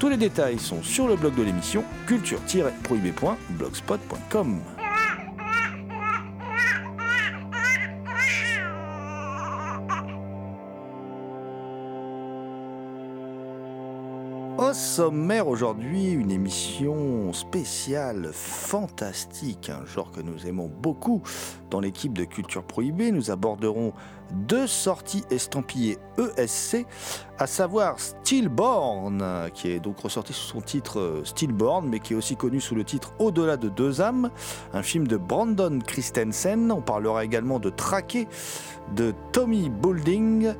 Tous les détails sont sur le blog de l'émission culture-prohibée.blogspot.com. sommaire aujourd'hui, une émission spéciale fantastique, un genre que nous aimons beaucoup dans l'équipe de Culture Prohibée. Nous aborderons deux sorties estampillées ESC, à savoir Stillborn, qui est donc ressorti sous son titre euh, Stillborn, mais qui est aussi connu sous le titre Au-delà de deux âmes, un film de Brandon Christensen. On parlera également de Traqué de Tommy Boulding.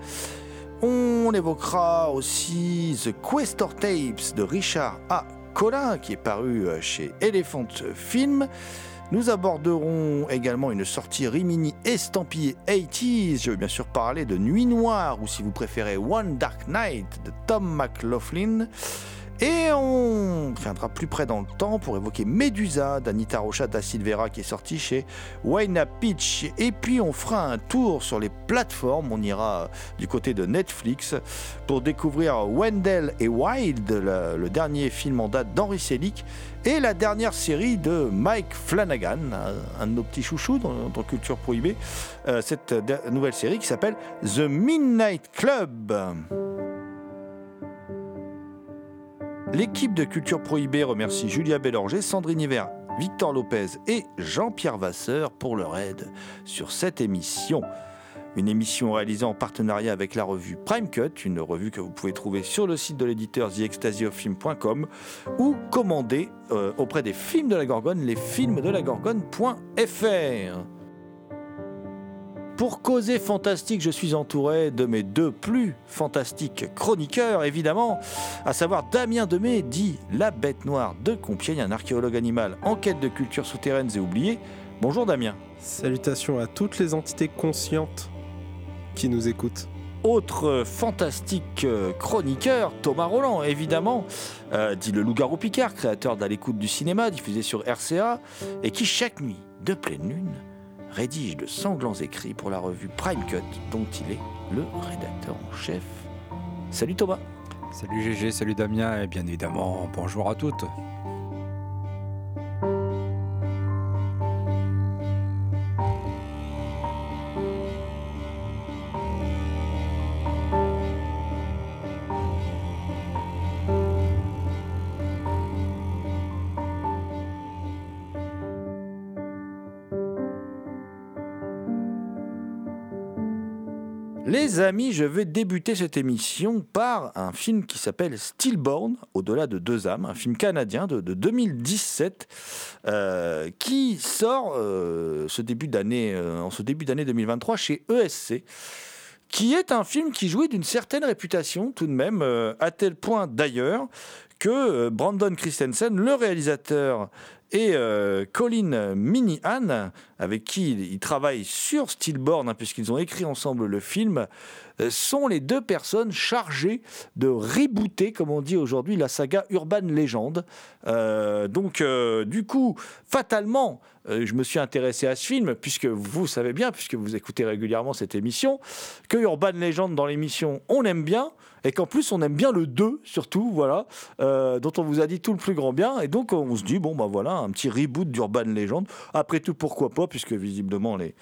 On évoquera aussi The Questor Tapes de Richard A. Collin, qui est paru euh, chez Elephant Film. Nous aborderons également une sortie Rimini estampillée 80s. Je vais bien sûr parler de Nuit Noire, ou si vous préférez One Dark Night de Tom McLaughlin. Et on viendra plus près dans le temps pour évoquer Medusa d'Anita Rocha da Silveira qui est sorti chez Wayna Pitch. Et puis on fera un tour sur les plateformes. On ira du côté de Netflix pour découvrir Wendell et Wild, le, dernier film en date d'Henry Selick. Et la dernière série de Mike Flanagan, un de nos petits chouchous dans, Culture Prohibée, euh, cette nouvelle série qui s'appelle The Midnight Club. L'équipe de Culture Prohibée remercie Julia Bélanger, Sandrine Hiver, Victor Lopez et Jean-Pierre Vasseur pour leur aide sur cette émission. Une émission réalisée en partenariat avec la revue Prime Cut, une revue que vous pouvez trouver sur le site de l'éditeur TheExtasyOfFilm.com ou commander euh, auprès des films de la Gorgone, les Pour causer fantastique, je suis entouré de mes deux plus fantastiques chroniqueurs, évidemment, à savoir Damien Demey, dit La Bête Noire de Compiègne, un archéologue animal en quête de cultures souterraines et oubliées. Bonjour Damien. Salutations à toutes les entités conscientes qui nous écoutent. Autre fantastique euh, chroniqueur, Thomas Roland, évidemment, euh, dit le Loup-garou Picard, créateur d'À l'écoute du cinéma, diffusé sur RCA, et qui chaque nuit, de pleine lune, rédige de sanglants écrits pour la revue Prime Cut, dont il est le rédacteur en chef. Salut Thomas. Salut GG, salut Damien, et bien évidemment, bonjour à toutes. Amis, je vais débuter cette émission par un film qui s'appelle Stillborn, au-delà de deux âmes, un film canadien de, de 2017 euh, qui sort euh, ce début d'année, euh, en ce début d'année 2023 chez ESC qui est un film qui jouit d'une certaine réputation tout de même, à tel point d'ailleurs que Brandon Christensen, le réalisateur, et euh, Colin Minihan, avec qui il, il travaille sur Stillborn, hein, puisqu'ils ont écrit ensemble le film, euh, sont les deux personnes chargées de rebooter, comme on dit aujourd'hui, la saga Urban Legend. Euh, donc, euh, du coup, fatalement, je me suis intéressé à ce film, puisque vous savez bien, puisque vous écoutez régulièrement cette émission, que Urban Legend dans l'émission, on aime bien, et qu'en plus on aime bien le 2 surtout, voilà, euh, dont on vous a dit tout le plus grand bien, et donc on se dit, bon bah voilà, un petit reboot d'Urban Legend, après tout pourquoi pas, puisque visiblement les,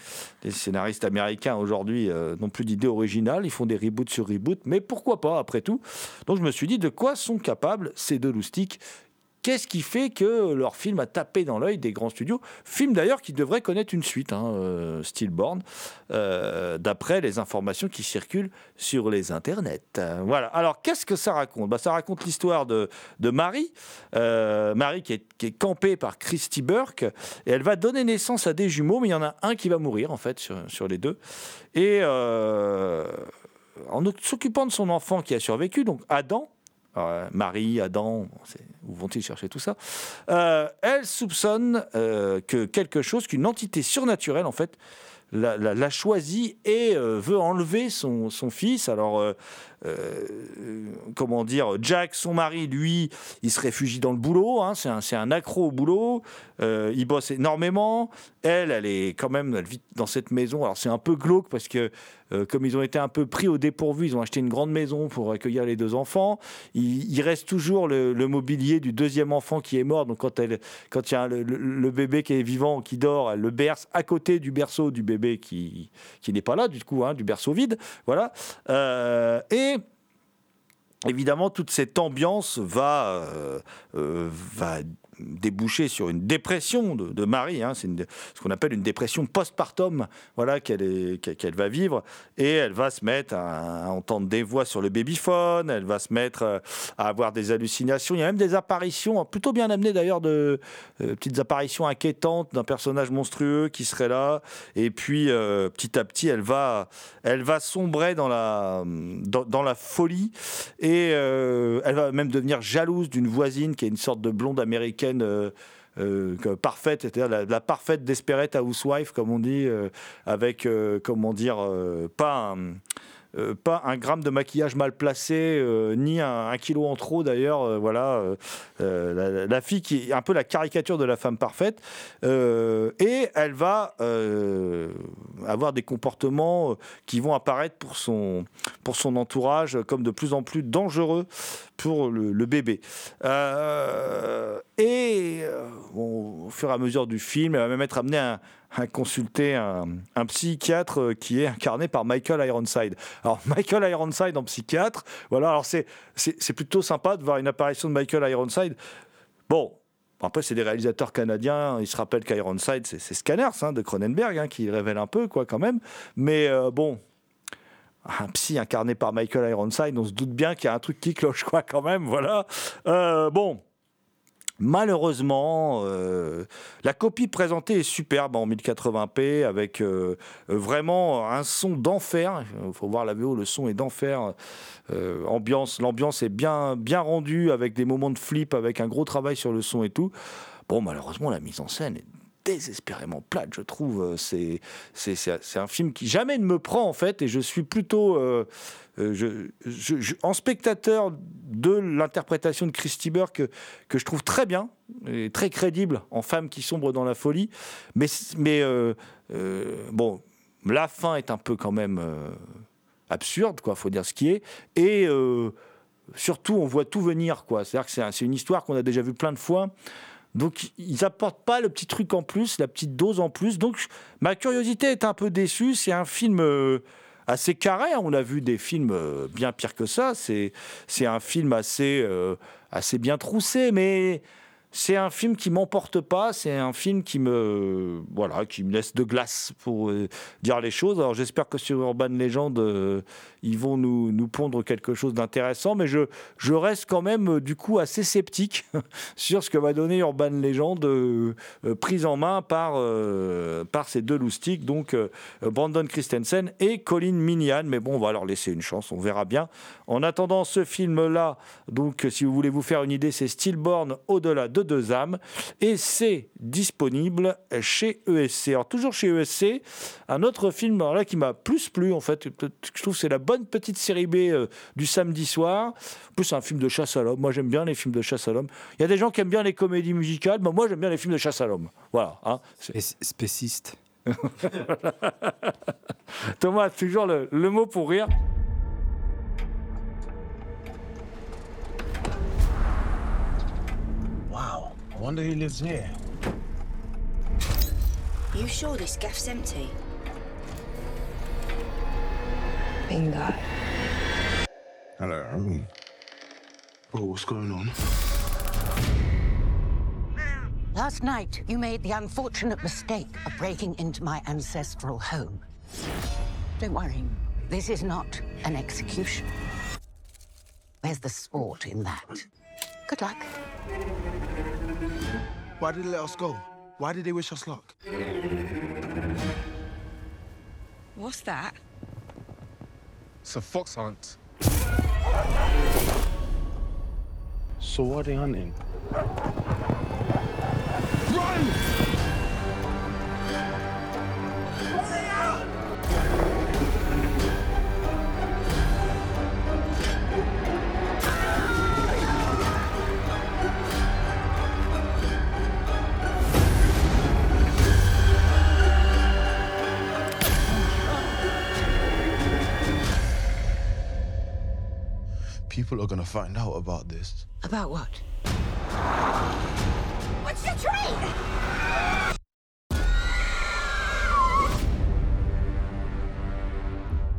scénaristes américains aujourd'hui euh, n'ont plus d'idées originales, ils font des reboots sur reboots, mais pourquoi pas après tout? Donc je me suis dit de quoi sont capables ces deux loustiques Qu'est-ce qui fait que leur film a tapé dans l'œil des grands studios Film d'ailleurs qui devrait connaître une suite, hein, euh, Stillborn, euh, d'après les informations qui circulent sur les internets. Voilà. Alors qu'est-ce que ça raconte? Bah, Ça raconte l'histoire de, Marie, euh, Marie qui est, campée par Christy Burke, et elle va donner naissance à des jumeaux, mais il y en a un qui va mourir en fait sur, sur les deux. Et en s'occupant de son enfant qui a survécu, donc Adam, euh, Marie, Adam, où vont-ils chercher tout ça Euh, Elle soupçonne euh, que quelque chose, qu'une entité surnaturelle, en fait, l'a, l'a- et veut enlever son, son fils. Alors, euh, comment dire, Jack, son mari, lui, il se réfugie dans le boulot. hein, c'est, un, accro au boulot. euh, il bosse énormément. Elle, elle est quand même, elle vit dans cette maison. Alors, c'est un peu glauque parce que, euh, comme ils ont été un peu pris au dépourvu, ils ont acheté une grande maison pour accueillir les deux enfants. Il, reste toujours le, mobilier du deuxième enfant qui est mort. Donc, quand, elle, quand il y a le, bébé qui est vivant, qui dort, elle le berce à côté du berceau du bébé qui, qui n'est pas là, du coup, hein, du berceau vide. Voilà. Et évidemment, toute cette ambiance va, euh, euh, déboucher sur une dépression de, Marie. hein. C'est ce qu'on appelle une dépression postpartum voilà, qu'elle va vivre. Et elle va se mettre à, entendre des voix sur le babyphone. Elle va se mettre euh, à avoir des hallucinations. Il y a même des apparitions, plutôt bien amenées d'ailleurs, de euh, petites apparitions inquiétantes d'un personnage monstrueux qui serait là. Et puis, euh, petit à petit, elle va, elle va sombrer dans la, dans, la folie. Et elle va même devenir jalouse d'une voisine qui est une sorte de blonde américaine. Euh, euh, que- parfaite, c'est-à-dire la, parfaite Desperate Housewife, comme on dit, euh, avec, euh, comment dire, euh, pas un, euh, pas un gramme de maquillage mal placé, euh, ni un, kilo en trop d'ailleurs. euh, voilà, euh, euh, la, fille qui est un peu la caricature de la femme parfaite. Euh, et elle va euh, avoir des comportements euh, qui vont apparaître pour son, pour son entourage comme de plus en plus dangereux pour le bébé. Et euh, au fur et à mesure du film, elle va même être amenée à, consulter un, psychiatre qui est incarné par Michael Ironside. Alors Michael Ironside en psychiatre, voilà. Alors c'est c'est plutôt sympa de voir une apparition de Michael Ironside. Bon. Après, c'est des réalisateurs canadiens. Ils se rappellent qu'Ironside, c'est c'est Scanners hein, de Cronenberg hein, qui révèle un peu, quoi, quand même. Mais euh, bon, un psy incarné par Michael Ironside, on se doute bien qu'il y a un truc qui cloche, quoi, quand même, voilà. Euh, bon. Malheureusement, euh, la copie présentée est superbe en 1080p avec euh, vraiment un son d'enfer. Il faut voir la VO, le son est d'enfer. Euh, ambiance, l'ambiance est bien, bien rendue avec des moments de flip, avec un gros travail sur le son et tout. Bon, malheureusement, la mise en scène est désespérément plate, je trouve. Euh, C'est, un film qui jamais ne me prend, en fait, et je suis plutôt. euh, euh, en spectateur de l'interprétation de Christy Burke que, que je trouve très bien et très crédible en femme qui sombre dans la folie, mais, bon, la fin est un peu quand même absurde, quoi, faut dire ce qui est, et surtout on voit tout venir, quoi. C'est-à-dire que c'est une histoire qu'on a déjà vue plein de fois. Donc, ils apportent pas le petit truc en plus, la petite dose en plus. Donc, ma curiosité est un peu déçue. C'est un film euh, assez carré. hein. On a vu des films euh, bien pires que ça. C'est un film assez, euh, assez bien troussé, mais c'est un film qui m'emporte pas. C'est un film qui me, voilà, qui me laisse de glace pour euh, dire les choses. Alors, j'espère que sur Urban Legend, euh, ils vont nous, nous pondre quelque chose d'intéressant, mais je, je reste quand même euh, du coup assez sceptique sur ce que va donner Urban Legend prise en main par, par ces deux loustiques, donc Brandon Christensen et Colin Minian. Mais bon, on va leur laisser une chance, on verra bien. En attendant ce film-là, donc si vous voulez vous faire une idée, c'est Stillborn au-delà de deux âmes et c'est disponible chez ESC. Alors toujours chez ESC, un autre film alors là qui m'a plus plu en fait, je trouve c'est la bonne petite série B euh, du samedi soir. En plus, c'est un film de chasse à l'homme. Moi, j'aime bien les films de chasse à l'homme. Il y a des gens qui aiment bien les comédies musicales, mais moi, j'aime bien les films de chasse à l'homme. Voilà. hein. Spéciste. Thomas toujours le, le mot pour rire. Wonder who lives here. You you sure this gaff's empty? Bingo. Hello. Bro, oh, what's going on? Last night, you made the unfortunate mistake of breaking into my ancestral home. Don't worry, this is not an execution. Where's the sport in that? Good luck. Why did they let us go? Why did they wish us luck? What's that? It's a fox hunt. So what are they hunting? People are gonna find out about this. About what? What's the train?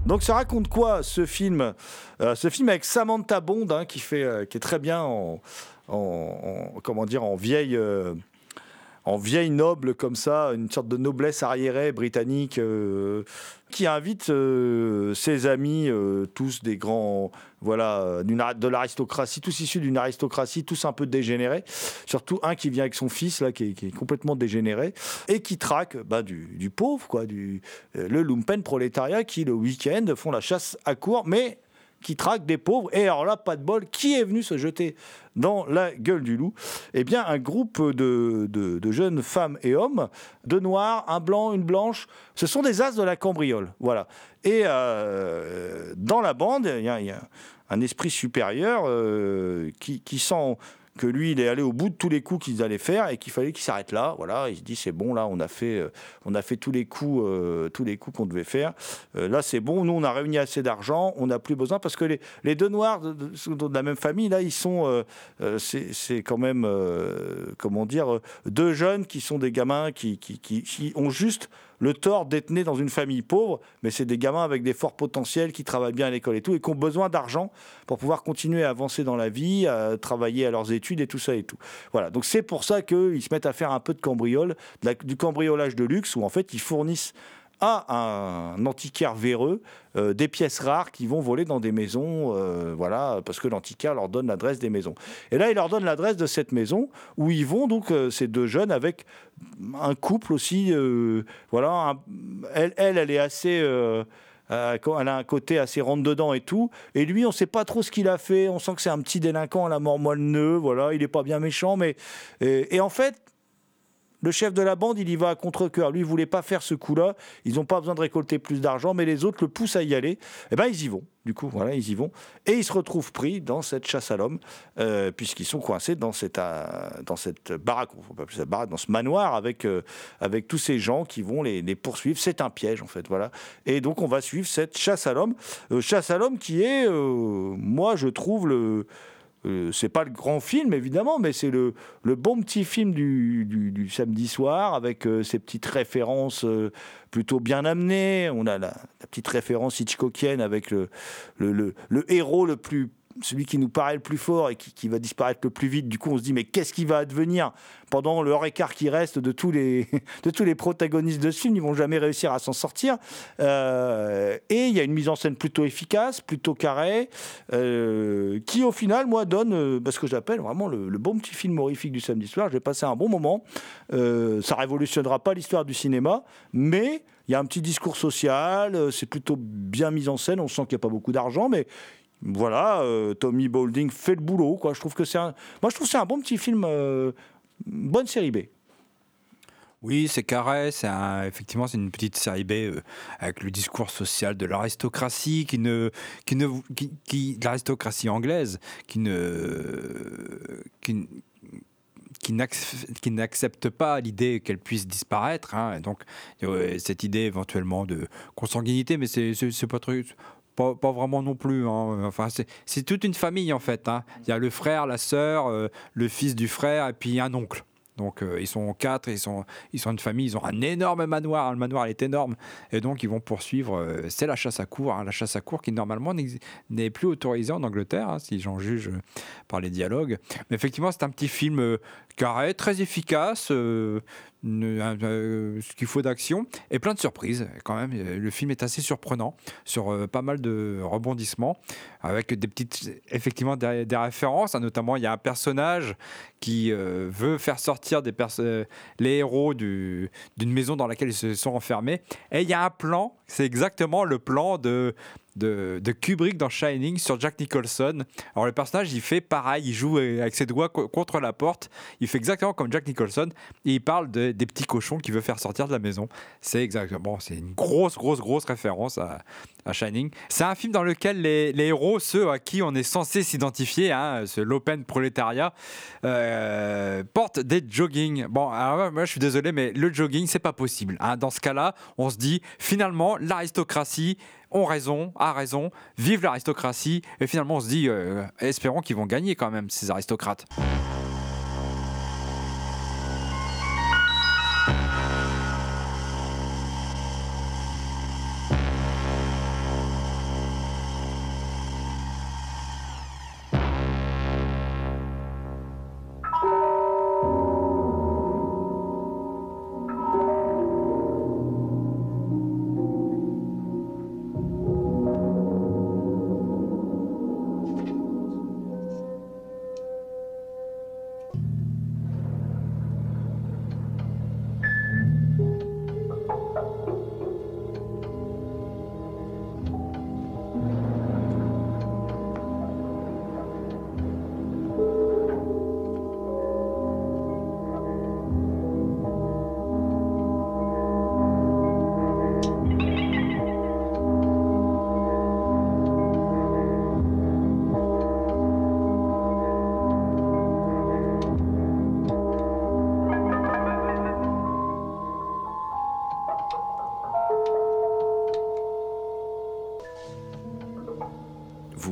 Donc ça raconte quoi ce film? Euh, Ce film avec Samantha Bond hein, qui fait, euh, qui est très bien en, en- en- comment dire, en vieille, euh, en vieille noble comme ça, une sorte de noblesse arriérée britannique, euh, qui invite euh, ses amis, euh, tous des grands, voilà, de l'aristocratie, tous issus d'une aristocratie, tous un peu dégénérés. Surtout un qui vient avec son fils là, qui est, complètement dégénéré et qui traque bah, du, pauvre, quoi, du le lumpen prolétariat qui le week-end font la chasse à court, mais qui traque des pauvres. Et alors là, pas de bol, qui est venu se jeter dans la gueule du loup? Eh bien, un groupe de, de- de jeunes femmes et hommes, deux noirs, un blanc, une blanche. Ce sont des as de la cambriole. Voilà. Et euh, dans la bande, il y a, un esprit supérieur euh, qui sent que lui, il est allé au bout de tous les coups qu'ils allaient faire et qu'il fallait qu'il s'arrête là. Voilà, il se dit c'est bon là, on a fait, euh, on a fait tous les coups, euh, tous les coups qu'on devait faire. Euh, là, c'est bon. Nous, on a réuni assez d'argent. On n'a plus besoin parce que les, les deux noirs de, de- la même famille, là, ils sont, c'est quand même, comment dire, deux jeunes qui sont des gamins qui, qui- qui ont juste le tort d'être dans une famille pauvre, mais c'est des gamins avec des forts potentiels qui travaillent bien à l'école et tout, et qui ont besoin d'argent pour pouvoir continuer à avancer dans la vie, à travailler à leurs études et tout ça et tout. Voilà, donc c'est pour ça qu'ils se mettent à faire un peu de cambriole, du cambriolage de luxe, où en fait ils fournissent à un antiquaire véreux euh, des pièces rares qui vont voler dans des maisons, euh, voilà, parce que l'antiquaire leur donne l'adresse des maisons. Et là, il leur donne l'adresse de cette maison où ils vont donc euh, ces deux jeunes avec un couple aussi, voilà, elle, elle, est assez. elle a un côté assez rentre dedans et tout. Et lui, on sait pas trop ce qu'il a fait. On sent que c'est un petit délinquant à la mort moelle Voilà, il est pas bien méchant, mais et, et en fait, le chef de la bande, il y va à contre-cœur. Lui, il voulait pas faire ce coup-là. Ils n'ont pas besoin de récolter plus d'argent, mais les autres le poussent à y aller. Et ben, ils y vont. Du coup, voilà, ils y vont. Et ils se retrouvent pris dans cette chasse à l'homme, euh, puisqu'ils sont coincés dans cette, euh, dans cette baraque, faut pas appeler ça baraque, dans ce manoir avec, euh, avec tous ces gens qui vont les, les poursuivre. C'est un piège, en fait, voilà. Et donc, on va suivre cette chasse à l'homme. Chasse à l'homme qui est, moi, je trouve le. Euh, c'est pas le grand film évidemment, mais c'est le, le bon petit film du, du- samedi soir avec euh, ces petites références euh, plutôt bien amenées. On a la, la petite référence Hitchcockienne avec le, le- le héros le plus celui qui nous paraît le plus fort et qui, va disparaître le plus vite. Du coup, on se dit mais qu'est-ce qui va advenir pendant hors écart qui reste de tous les de tous les protagonistes de ce film? Ils vont jamais réussir à s'en sortir. Euh, et il y a une mise en scène plutôt efficace, plutôt carrée, euh, qui au final, moi, donne euh, bah, ce que j'appelle vraiment le, bon petit film horrifique du samedi soir. J'ai passé un bon moment. Ça révolutionnera pas l'histoire du cinéma, mais il y a un petit discours social. C'est plutôt bien mis en scène. On sent qu'il n'y a pas beaucoup d'argent, mais voilà, euh, Tommy Boulding fait le boulot. Quoi. Je trouve que c'est un, moi, je trouve c'est un bon petit film, euh, bonne série B. Oui, c'est carré, c'est effectivement c'est une petite série B euh, avec le discours social de l'aristocratie qui ne qui ne qui, l'aristocratie anglaise qui ne qui, qui n'ac- qui n'accepte pas l'idée qu'elle puisse disparaître hein, et donc cette idée éventuellement de consanguinité mais c'est pas très pas, vraiment non plus. hein. Enfin, c'est- toute une famille en fait. hein. Il y a le frère, la sœur, euh, le fils du frère et puis un oncle. Donc euh, ils sont quatre, ils sont, ils sont une famille, ils ont un énorme manoir. Le manoir est énorme. Et donc ils vont poursuivre. euh, c'est la chasse à cour. hein, la chasse à cour qui normalement n'est plus autorisée en Angleterre, hein, si j'en juge par les dialogues. Mais effectivement, c'est un petit film carré, très efficace. Euh, euh, ce qu'il faut d'action et plein de surprises quand même. Euh, Le film est assez surprenant sur pas mal de rebondissements avec des petites, effectivement, des, références. hein. Notamment, il y a un personnage qui veut faire sortir des les héros du- d'une maison dans laquelle ils se sont enfermés. Et il y a un plan, c'est exactement le plan de, de, Kubrick dans Shining sur Jack Nicholson. Alors le personnage, il fait pareil, il joue euh, avec ses doigts co- contre la porte. Il fait exactement comme Jack Nicholson. Et il parle de- des petits cochons qu'il veut faire sortir de la maison. C'est exactement, c'est une grosse, grosse, grosse référence à, à Shining. C'est un film dans lequel les, les héros, ceux à qui on est censé s'identifier, hein, ce l'open prolétariat, euh, portent des jogging. Bon, alors moi je suis désolé, mais le jogging, c'est pas possible. hein. Dans ce cas-là, on se dit finalement l'aristocratie ont raison, a raison, vive l'aristocratie. Et finalement, on se dit, euh, espérons qu'ils vont gagner quand même, ces aristocrates.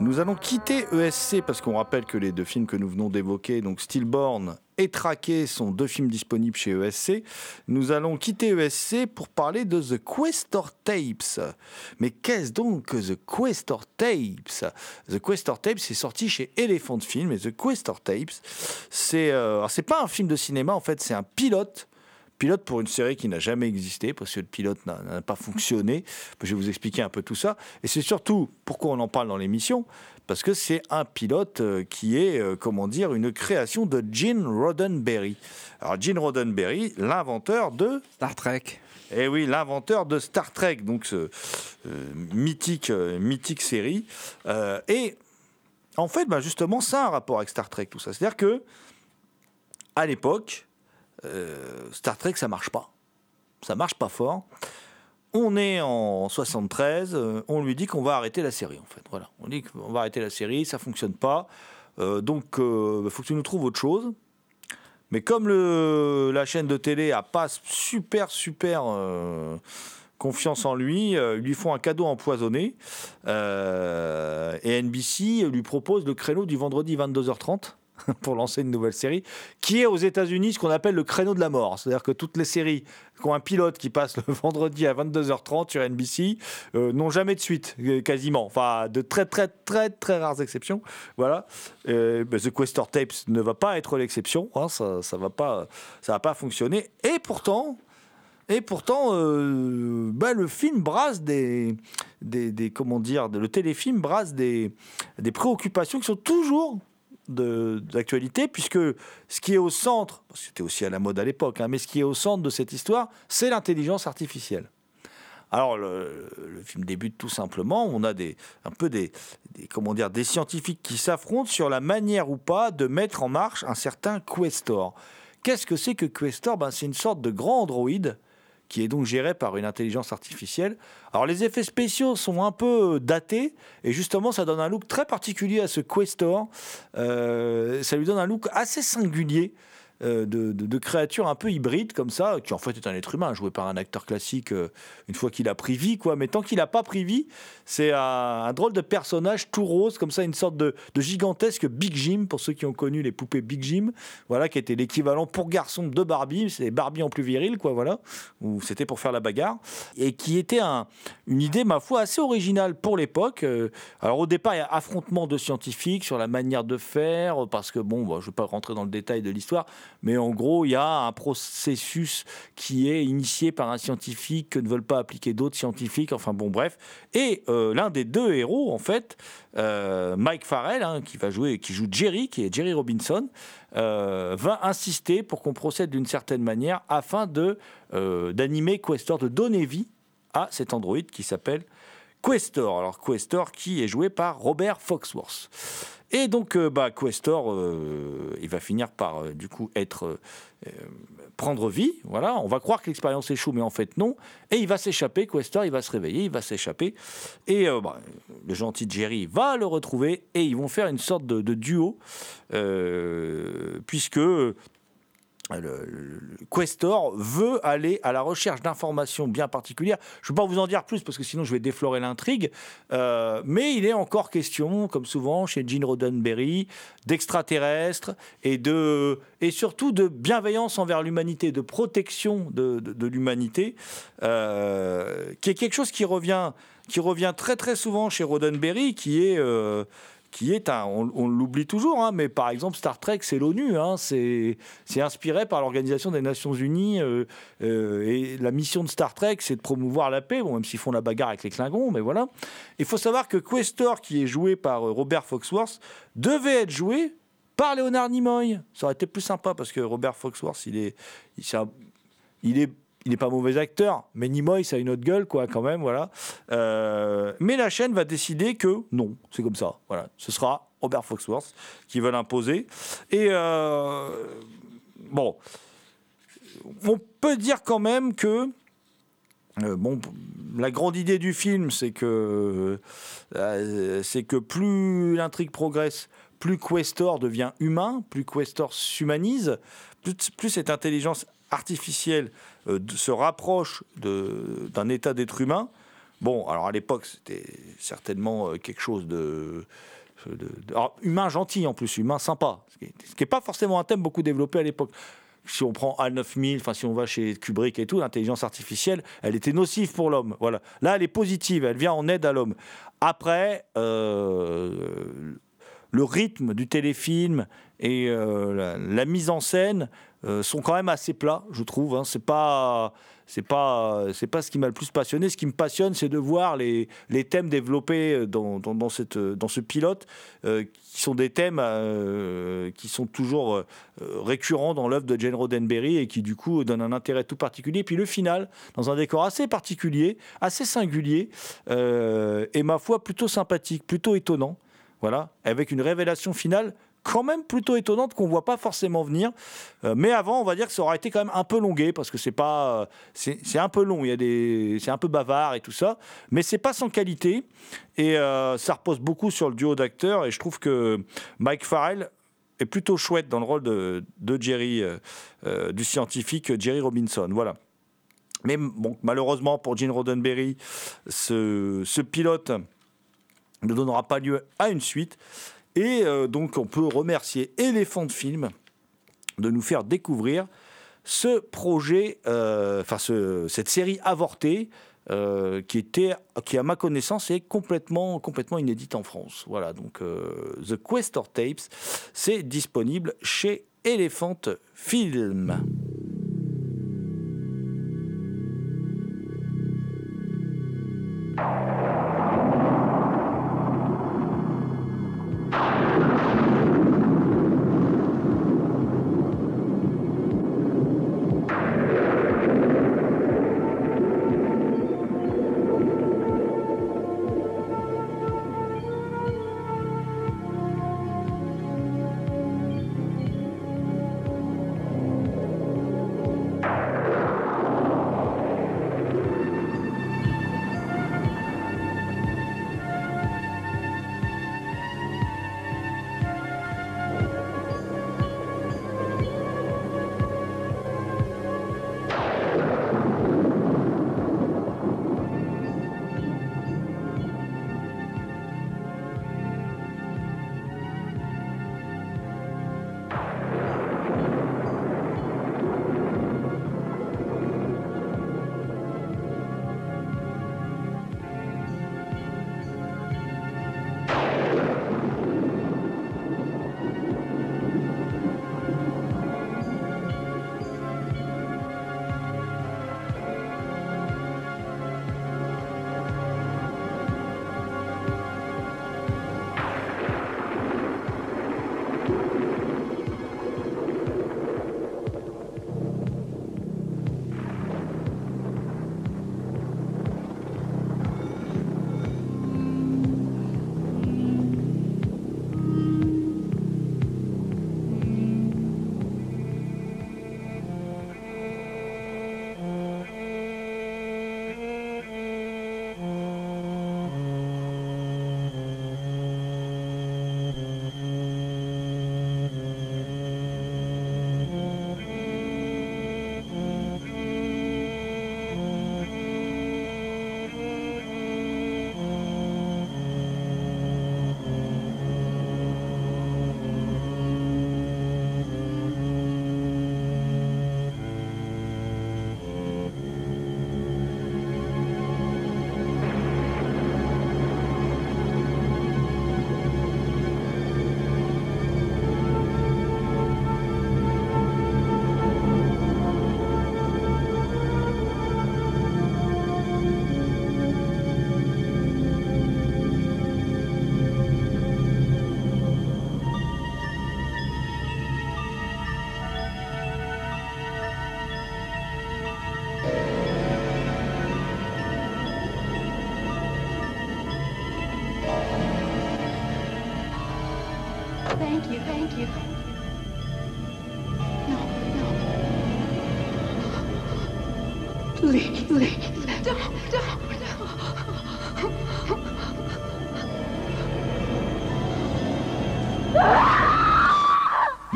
Nous allons quitter ESC parce qu'on rappelle que les deux films que nous venons d'évoquer, donc Stillborn et Traqué, sont deux films disponibles chez ESC. Nous allons quitter ESC pour parler de The Questor Tapes. Mais qu'est-ce donc que The Questor Tapes? The Questor Tapes, c'est sorti chez Elephant Film et The Questor Tapes, c'est euh, c'est pas un film de cinéma en fait, c'est un pilote pilote pour une série qui n'a jamais existé, parce que le pilote n'a pas fonctionné. Je vais vous expliquer un peu tout ça. Et c'est surtout pourquoi on en parle dans l'émission, parce que c'est un pilote euh, qui est, euh, comment dire, une création de Gene Roddenberry. Alors Gene Roddenberry, l'inventeur de... Star Trek. Eh oui, l'inventeur de Star Trek, donc ce euh, mythique, euh, mythique série. Euh, et en fait, bah, justement, ça a un rapport avec Star Trek, tout ça. C'est-à-dire que à l'époque, euh, Star Trek, ça marche pas. Ça marche pas fort. On est en 73, euh, on lui dit qu'on va arrêter la série, en fait. Voilà, on dit qu'on va arrêter la série, ça fonctionne pas. Euh, donc, il faut que tu nous trouves autre chose. Mais comme la chaîne de télé a pas super, super confiance en lui, ils lui font un cadeau empoisonné. Et NBC lui propose le créneau du vendredi 22h30 pour lancer une nouvelle série, qui est aux États-Unis ce qu'on appelle le créneau de la mort. C'est-à-dire que toutes les séries qui ont un pilote qui passe le vendredi à 22h30 sur NBC euh, n'ont jamais de suite, euh, quasiment. Enfin, de très, très, très, très rares exceptions. Voilà. Euh, The Questor Tapes ne va pas être l'exception. hein, ça ne va, pas- ça va pas fonctionner. Et pourtant. Et pourtant, euh, ben, le film brasse des, des, des- comment dire, le téléfilm brasse des, des préoccupations qui sont toujours de- d'actualité, puisque ce qui est au centre, c'était aussi à la mode à l'époque, hein, mais ce qui est au centre de cette histoire, c'est l'intelligence artificielle. Alors le, le film débute tout simplement, on a des, un peu des, des- comment dire, des scientifiques qui s'affrontent sur la manière ou pas de mettre en marche un certain Questor. Qu'est-ce que c'est que Questor? Ben, C'est une sorte de grand androïde qui est donc géré par une intelligence artificielle. Alors les effets spéciaux sont un peu datés et justement ça donne un look très particulier à ce Questor. Euh, ça lui donne un look assez singulier. Euh, de, de, de créature un peu hybride comme ça, qui en fait est un être humain joué par un acteur classique euh, une fois qu'il a pris vie, quoi. Mais tant qu'il n'a pas pris vie, c'est un, drôle de personnage tout rose, comme ça, une sorte de, gigantesque Big Jim, pour ceux qui ont connu les poupées Big Jim, voilà, qui était l'équivalent pour garçon de Barbie, c'est Barbie en plus viril, quoi, voilà, où c'était pour faire la bagarre, et qui était un, une idée, ma foi, assez originale pour l'époque. Euh, alors au départ, il y a affrontement de scientifiques sur la manière de faire, parce que bon, bah, je ne vais pas rentrer dans le détail de l'histoire, mais en gros, il y a un processus qui est initié par un scientifique que ne veulent pas appliquer d'autres scientifiques, enfin bon, bref. Et euh, l'un des deux héros, en fait, euh, Mike Farrell, hein, qui va jouer, qui joue Jerry, qui est Jerry Robinson, euh, va insister pour qu'on procède d'une certaine manière afin de d'animer Questor, de donner vie à cet androïde qui s'appelle Questor. Alors Questor qui est joué par Robert Foxworth. Et donc euh, bah, Questor, euh, il va finir par euh, du coup être prendre vie. Voilà, on va croire que l'expérience échoue, mais en fait non. Et il va s'échapper. Questor, il va se réveiller, il va s'échapper. Et bah, le gentil Jerry va le retrouver et ils vont faire une sorte de, duo, puisque Questor veut aller à la recherche d'informations bien particulières. Je ne vais pas vous en dire plus parce que sinon je vais déflorer l'intrigue. Euh, mais il est encore question, comme souvent chez Gene Roddenberry, d'extraterrestres et, de, et surtout de bienveillance envers l'humanité, de protection de l'humanité, euh, qui est quelque chose qui revient, qui revient très très souvent chez Roddenberry, qui est... euh, qui est un, on, l'oublie toujours, hein, mais par exemple Star Trek, c'est l'ONU, hein, c'est inspiré par l'Organisation des Nations Unies, euh, euh, et la mission de Star Trek, c'est de promouvoir la paix, bon, même s'ils font la bagarre avec les Klingons, mais voilà. Il faut savoir que Questor, qui est joué par euh, Robert Foxworth, devait être joué par Leonard Nimoy. Ça aurait été plus sympa, parce que Robert Foxworth, il est... Il est il n'est pas mauvais acteur, mais Nimoy, ça a une autre gueule, quoi, quand même, voilà. Euh, mais la chaîne va décider que non, c'est comme ça, voilà. Ce sera Robert Foxworth qui va l'imposer. Et euh, bon, on peut dire quand même que euh, bon, la grande idée du film, c'est que c'est que plus l'intrigue progresse, plus Questor devient humain, plus Questor s'humanise, plus, plus cette intelligence artificielle euh, se rapproche d'un état d'être humain. Bon, alors à l'époque, c'était certainement euh, quelque chose de, alors, humain gentil en plus, humain sympa, ce qui n'est pas forcément un thème beaucoup développé à l'époque si on prend A9000, enfin si on va chez Kubrick et tout, l'intelligence artificielle, elle était nocive pour l'homme. Voilà. Là, elle est positive, elle vient en aide à l'homme. Après, euh, le rythme du téléfilm et la mise en scène euh, sont quand même assez plats, je trouve. Hein. C'est pas c'est pas c'est pas ce qui m'a le plus passionné. Ce qui me passionne, c'est de voir les, les thèmes développés dans, dans, cette dans ce pilote, euh, qui sont des thèmes euh, qui sont toujours récurrents dans l'œuvre de Jane Roddenberry et qui du coup donnent un intérêt tout particulier. Puis le final, dans un décor assez particulier, assez singulier, et ma foi plutôt sympathique, plutôt étonnant. Voilà, avec une révélation finale quand même plutôt étonnante qu'on voit pas forcément venir. Euh, mais avant, on va dire que ça aurait été quand même un peu longué parce que c'est pas, euh, c'est un peu long. Il y a des, c'est un peu bavard et tout ça, mais c'est pas sans qualité et euh, ça repose beaucoup sur le duo d'acteurs. Et je trouve que Mike Farrell est plutôt chouette dans le rôle de, de Jerry, du scientifique Jerry Robinson. Voilà. Mais bon, malheureusement pour Gene Roddenberry, ce, ce pilote ne donnera pas lieu à une suite. Et euh, donc on peut remercier Elephant Film de nous faire découvrir ce projet, euh, enfin ce- cette série avortée. euh, qui était, qui à ma connaissance est complètement, complètement inédite en France. Voilà, donc The Questor Tapes, c'est disponible chez Elephant Film.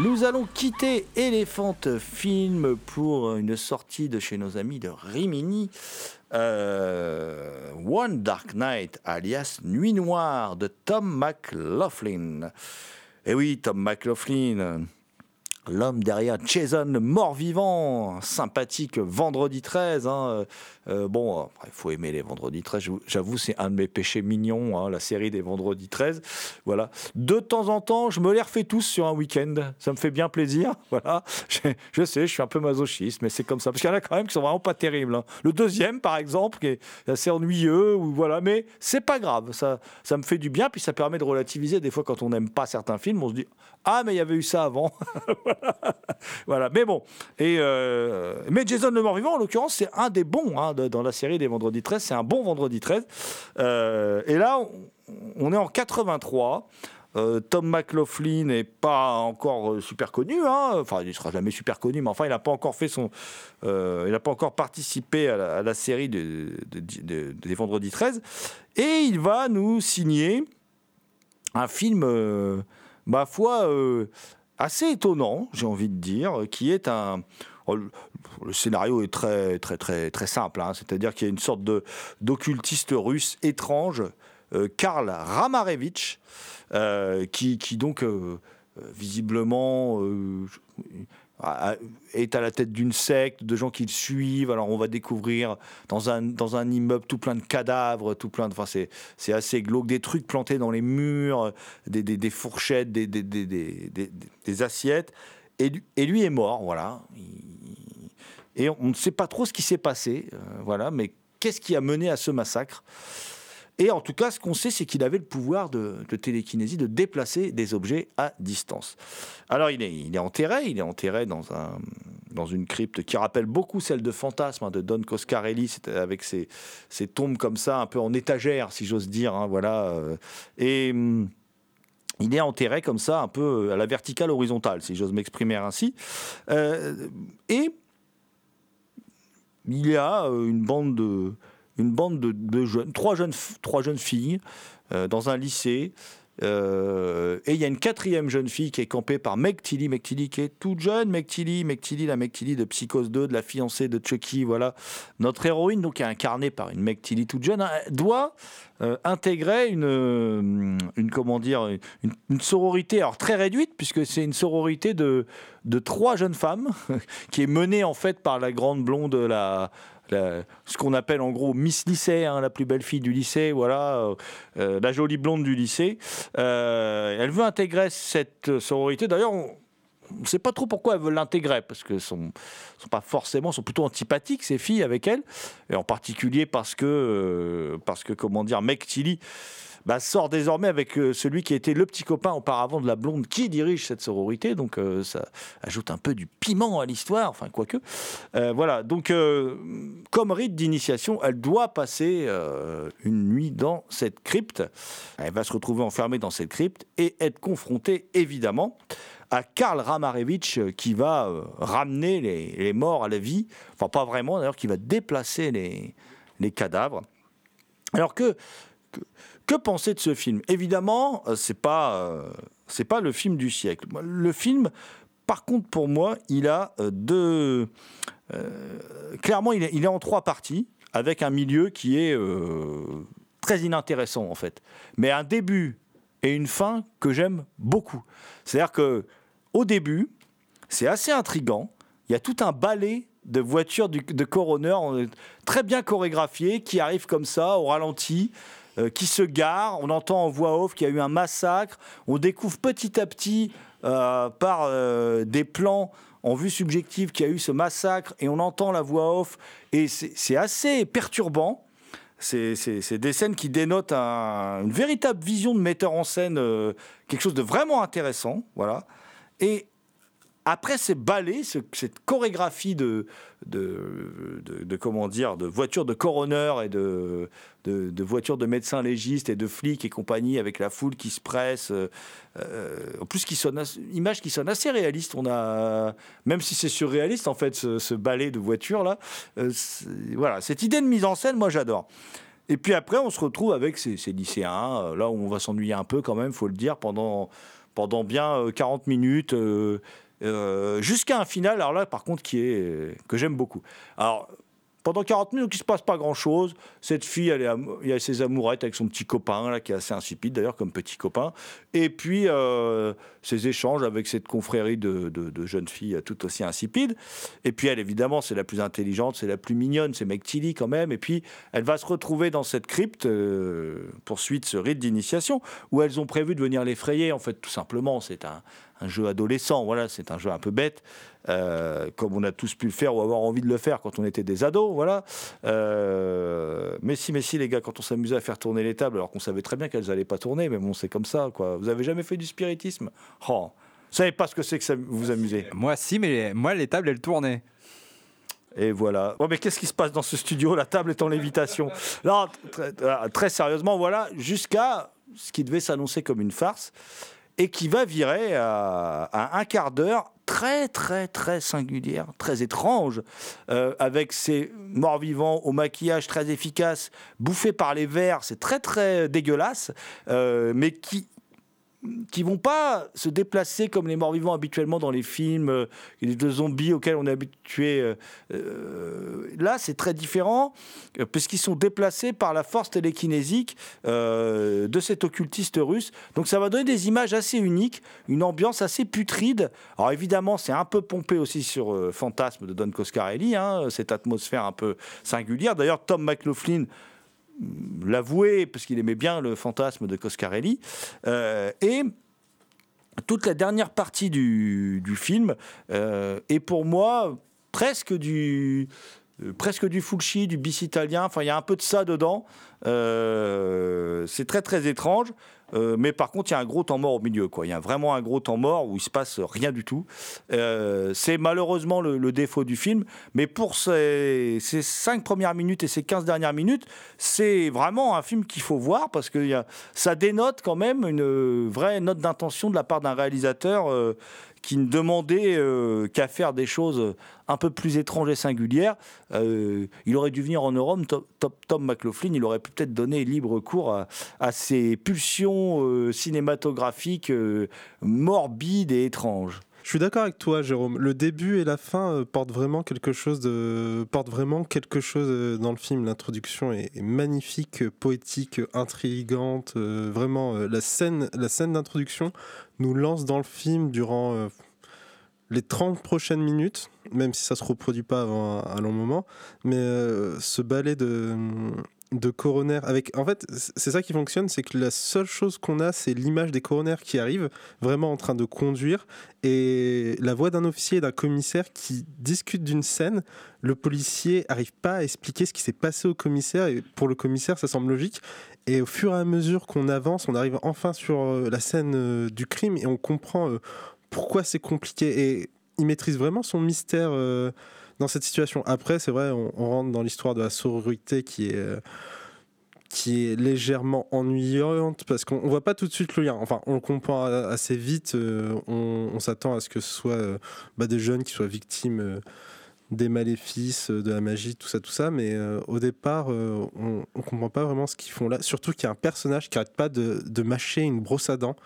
Nous allons quitter Elephant Film pour une sortie de chez nos amis de Rimini. Euh, One Dark Night, alias Nuit Noire, de Tom McLaughlin. Et oui, Tom McLaughlin, l'homme derrière Jason mort-vivant, sympathique vendredi 13. hein, euh, euh, bon, il faut aimer les vendredis 13. j'avoue- c'est un de mes péchés mignons, hein, la série des vendredis 13. Voilà. De temps en temps, je me les refais tous sur un week-end. Ça me fait bien plaisir. Voilà. Je, je sais, je suis un peu masochiste, mais c'est comme ça. Parce qu'il y en a quand même qui sont vraiment pas terribles. hein. Le deuxième, par exemple, qui est assez ennuyeux, ou voilà. Mais c'est pas grave. Ça, ça me fait du bien, puis ça permet de relativiser. Des fois, quand on n'aime pas certains films, on se dit Ah, mais il y avait eu ça avant. voilà. Mais bon. Et, euh, mais Jason le mort-vivant, en l'occurrence, c'est un des bons hein, dans la série des Vendredis 13. C'est un bon Vendredi 13. Euh, et là, on, est en 83. Euh, Tom McLaughlin n'est pas encore super connu, hein. enfin il ne sera jamais super connu, mais enfin il n'a pas encore fait son, il n'a pas encore participé à la, série de, de- de- des Vendredis 13, et il va nous signer un film, ma foi, assez étonnant, j'ai envie de dire, qui est un. oh, le- scénario est très, très, très, très simple, hein. c'est-à-dire qu'il y a une sorte de d'occultiste russe étrange, euh, Karl Ramarevitch, euh, qui, qui donc euh, visiblement est à la tête d'une secte, de gens qui le suivent. Alors on va découvrir dans un, dans un immeuble tout plein de cadavres, tout plein de. Enfin, c'est, assez glauque, des trucs plantés dans les murs, des, des- des fourchettes, des, des, assiettes. Et, lui- et lui est mort, voilà. Il- et on ne sait pas trop ce qui s'est passé, euh, voilà, mais qu'est-ce qui a mené à ce massacre? Et en tout cas, ce qu'on sait, c'est qu'il avait le pouvoir de, télékinésie, de déplacer des objets à distance. Alors, il est, il est enterré, il est enterré dans, un, dans une crypte qui rappelle beaucoup celle de Fantasme, hein, de Don Coscarelli, avec ses, ses tombes comme ça, un peu en étagère, si j'ose dire. hein, voilà. euh. Et hum, il est enterré comme ça, un peu à la verticale horizontale, si j'ose m'exprimer ainsi. Euh, et il y a euh, une bande de, une bande de, de jeunes, trois jeunes, trois jeunes filles euh, dans un lycée. Euh, et il y a une quatrième jeune fille qui est campée par Meg Tilly, Meg Tilly qui est toute jeune, Meg Tilly, Meg Tilly, la Meg Tilly de Psychose 2, de la fiancée de Chucky, voilà. Notre héroïne, donc, qui est incarnée par une Meg Tilly toute jeune, doit euh, intégrer une, comment dire, une, une sororité, alors très réduite, puisque c'est une sororité de, de trois jeunes femmes, qui est menée en fait par la grande blonde, la, ce qu'on appelle en gros Miss Lycée, hein, la plus belle fille du lycée, voilà, euh, euh, la jolie blonde du lycée. Euh, elle veut intégrer cette sororité. D'ailleurs, on ne sait pas trop pourquoi elle veut l'intégrer, parce que sont, sont pas forcément, sont plutôt antipathiques ces filles avec elle, et en particulier parce que, parce que comment dire, Meg Tilly bah, sort désormais avec euh, celui qui était le petit copain auparavant de la blonde qui dirige cette sororité. Donc euh, ça ajoute un peu du piment à l'histoire, enfin quoique. Euh, voilà, donc euh, comme rite d'initiation, elle doit passer une nuit dans cette crypte. Elle va se retrouver enfermée dans cette crypte et être confrontée évidemment à Karl Ramarevitch qui va ramener les, morts à la vie. Enfin pas vraiment d'ailleurs, qui va déplacer les, cadavres. Alors que, que penser de ce film? Évidemment, euh, c'est pas euh, c'est pas le film du siècle. Le film, par contre, pour moi, il a euh, deux. clairement, il est, en trois parties, avec un milieu qui est très inintéressant en fait, mais un début et une fin que j'aime beaucoup. C'est-à-dire que au début, c'est assez intrigant. Il y a tout un ballet de voitures de coroner très bien chorégraphiées qui arrivent comme ça au ralenti, qui se garent. On entend en voix off qu'il y a eu un massacre. On découvre petit à petit euh, par euh, des plans en vue subjective qu'il y a eu ce massacre et on entend la voix off et c'est assez perturbant. C'est des scènes qui dénotent un- une véritable vision de metteur en scène, euh, quelque chose de vraiment intéressant. Voilà. Et après ces ballets, ce- cette chorégraphie de, de, de- comment dire, de voitures de coroner et de, de, voitures de médecins légistes et de flics et compagnie avec la foule qui se presse, euh, euh, en plus qui sonne, image qui sonne assez réaliste. On a, même si c'est surréaliste en fait, ce, ce ballet de voitures là, euh, voilà, cette idée de mise en scène, moi j'adore. Et puis après, on se retrouve avec ces, lycéens, là où on va s'ennuyer un peu quand même, faut le dire, pendant, pendant bien euh, 40 minutes, jusqu'à un final, alors là par contre, qui est, que j'aime beaucoup. Pendant 40 minutes, il ne se passe pas grand-chose. Cette fille, il y a ses amourettes avec son petit copain, là, qui est assez insipide d'ailleurs comme petit copain. Et puis, euh, ses échanges avec cette confrérie de, jeunes filles tout aussi insipides. Et puis, elle, évidemment, c'est la plus intelligente, c'est la plus mignonne, c'est Meg Tilly quand même. Et puis, elle va se retrouver dans cette crypte, euh, poursuite ce rite d'initiation, où elles ont prévu de venir l'effrayer, en fait, tout simplement. C'est un, un jeu adolescent, voilà, c'est un jeu un peu bête, euh, comme on a tous pu le faire ou avoir envie de le faire quand on était des ados, voilà. Euh, mais si, mais si, les gars, quand on s'amusait à faire tourner les tables, alors qu'on savait très bien qu'elles n'allaient pas tourner, mais bon, c'est comme ça, quoi. Vous avez jamais fait du spiritisme? Oh, vous savez pas ce que c'est que ça vous amuser Moi, si, mais moi, les tables, elles tournaient. Et voilà. Oh, mais qu'est-ce qui se passe dans ce studio? La table est en lévitation. Non, très sérieusement, voilà, jusqu'à ce qui devait s'annoncer comme une farce et qui va virer à, à un quart d'heure très très très singulière, très étrange, euh, avec ces morts-vivants au maquillage très efficace, bouffés par les vers, c'est très très dégueulasse, euh, mais qui qui vont pas se déplacer comme les morts-vivants habituellement dans les films euh, de zombies auxquels on est habitué. euh, euh, là, c'est très différent, euh, puisqu'ils sont déplacés par la force télékinésique de cet occultiste russe. Donc ça va donner des images assez uniques, une ambiance assez putride. Alors évidemment, c'est un peu pompé aussi sur Fantasme de Don Coscarelli, hein, cette atmosphère un peu singulière. D'ailleurs, Tom McLaughlin l'avouer, parce qu'il aimait bien le fantasme de Coscarelli. Euh, et toute la dernière partie du, film euh, est pour moi presque du euh, presque du Fulci, du bis italien. Enfin, il y a un peu de ça dedans. C'est très très étrange. Euh, mais par contre, il y a un gros temps mort au milieu. Il y a vraiment un gros temps mort où il se passe rien du tout. Euh, c'est malheureusement le, défaut du film. Mais pour ces, ces 5 premières minutes et ces 15 dernières minutes, c'est vraiment un film qu'il faut voir parce que y a, ça dénote quand même une vraie note d'intention de la part d'un réalisateur euh, qui ne demandait euh, qu'à faire des choses un peu plus étranges et singulières. Euh, il aurait dû venir en Europe, Tom, McLaughlin, il aurait peut-être donner libre cours à, à ses pulsions euh, cinématographiques morbides et étranges. Je suis d'accord avec toi, Jérôme. Le début et la fin euh, portent vraiment quelque chose portent vraiment quelque chose euh, dans le film. L'introduction est, magnifique, poétique, intrigante. euh, vraiment, la scène, la scène d'introduction nous lance dans le film durant les 30 prochaines minutes, même si ça se reproduit pas avant un, long moment. Mais ce ballet de de coroner avec en fait c'est ça qui fonctionne c'est que la seule chose qu'on a c'est l'image des coroners qui arrivent vraiment en train de conduire et la voix d'un officier et d'un commissaire qui discutent d'une scène. Le policier arrive pas à expliquer ce qui s'est passé au commissaire et pour le commissaire ça semble logique. Et au fur et à mesure qu'on avance, on arrive enfin sur euh, la scène euh, du crime et on comprend euh, pourquoi c'est compliqué. Et il maîtrise vraiment son mystère dans cette situation. Après, c'est vrai, on, rentre dans l'histoire de la sororité qui est euh, qui est légèrement ennuyante parce qu'on on voit pas tout de suite le lien. Enfin, on le comprend assez vite. euh, on s'attend à ce que ce soit euh, bah, des jeunes qui soient victimes des maléfices, euh, de la magie, tout ça, tout ça. Mais euh, au départ, euh, on, on comprend pas vraiment ce qu'ils font là. Surtout qu'il y a un personnage qui arrête pas de, de mâcher une brosse à dents.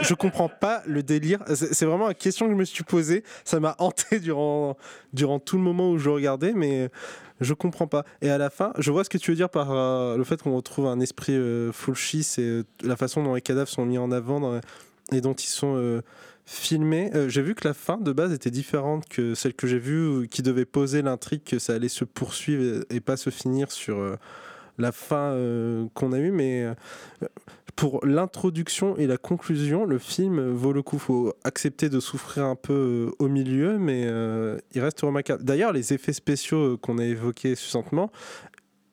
Je comprends pas le délire. C'est vraiment la question que je me suis posée. Ça m'a hanté durant, durant tout le moment où je regardais, mais je comprends pas. Et à la fin, je vois ce que tu veux dire par le fait qu'on retrouve un esprit Fulci, c'est euh, la façon dont les cadavres sont mis en avant et dont ils sont euh, filmés. Euh, j'ai vu que la fin de base était différente que celle que j'ai vue, où- qui devait poser l'intrigue que ça allait se poursuivre et, pas se finir sur euh, la fin euh, qu'on a eue, mais euh, pour l'introduction et la conclusion, le film vaut le coup. Faut accepter de souffrir un peu euh, au milieu, mais euh, il reste remarquable. D'ailleurs, les effets spéciaux euh, qu'on a évoqués succinctement,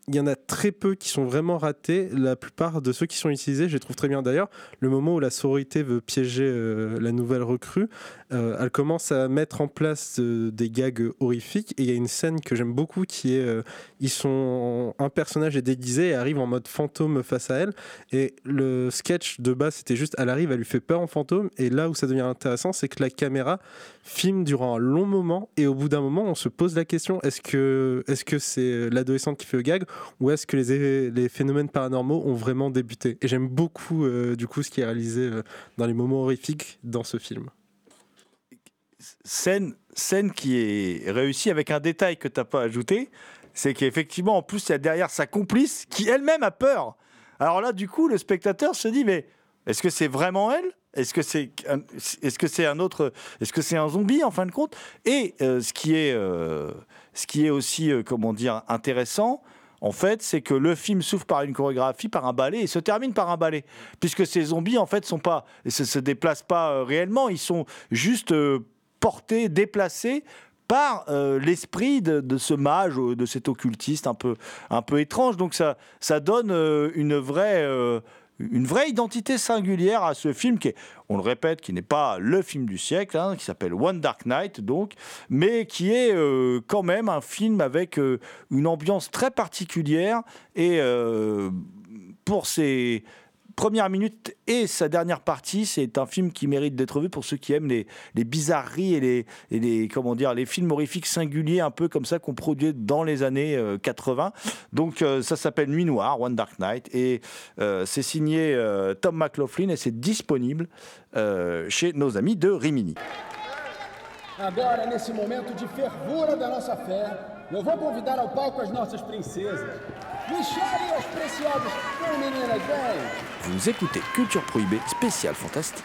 il y en a très peu qui sont vraiment ratés. La plupart de ceux qui sont utilisés, je les trouve très bien. D'ailleurs, le moment où la sororité veut piéger euh, la nouvelle recrue, euh, elle commence à mettre en place euh, des gags horrifiques. Et il y a une scène que j'aime beaucoup qui est un personnage est déguisé et arrive en mode fantôme face à elle. Et le sketch de base, c'était juste elle arrive, elle lui fait peur en fantôme. Et là où ça devient intéressant, c'est que la caméra filme durant un long moment. Et au bout d'un moment, on se pose la question est-ce que est-ce que c'est l'adolescente qui fait le gag ou est-ce que les, les phénomènes paranormaux ont vraiment débuté? Et j'aime beaucoup euh, du coup ce qui est réalisé euh, dans les moments horrifiques dans ce film. Scène, scène qui est réussie avec un détail que tu n'as pas ajouté, c'est qu'effectivement, en plus, il y a derrière sa complice qui elle-même a peur. Alors là, du coup, le spectateur se dit, mais est-ce que c'est vraiment elle? Est-ce que c'est un, est-ce que c'est un autre Est-ce que c'est un zombie en fin de compte? Et euh, ce qui est euh, ce qui est aussi euh, comment dire intéressant. En fait, c'est que le film s'ouvre par une chorégraphie, par un ballet, et se termine par un ballet. Puisque ces zombies, en fait, sont pas, se, déplacent pas réellement, ils sont juste portés, déplacés par l'esprit de, de ce mage, de cet occultiste un peu, un peu étrange. Donc ça, ça donne une vraie, une vraie identité singulière à ce film qui est, on le répète, qui n'est pas le film du siècle, hein, qui s'appelle One Dark Knight, donc, mais qui est euh, quand même un film avec euh, une ambiance très particulière et euh, pour ses première minute et sa dernière partie, c'est un film qui mérite d'être vu pour ceux qui aiment les, les bizarreries et les, et les, comment dire, les films horrifiques singuliers, un peu comme ça, qu'on produit dans les années euh, 80. Donc, euh, ça s'appelle Nuit Noire, One Dark Night, et euh, c'est signé euh, Tom McLaughlin et c'est disponible euh, chez nos amis de Rimini. Agora, nesse momento de fervura da nossa fé, eu vou convidar ao palco as nossas. Vous écoutez Culture Prohibée, spécial fantastique.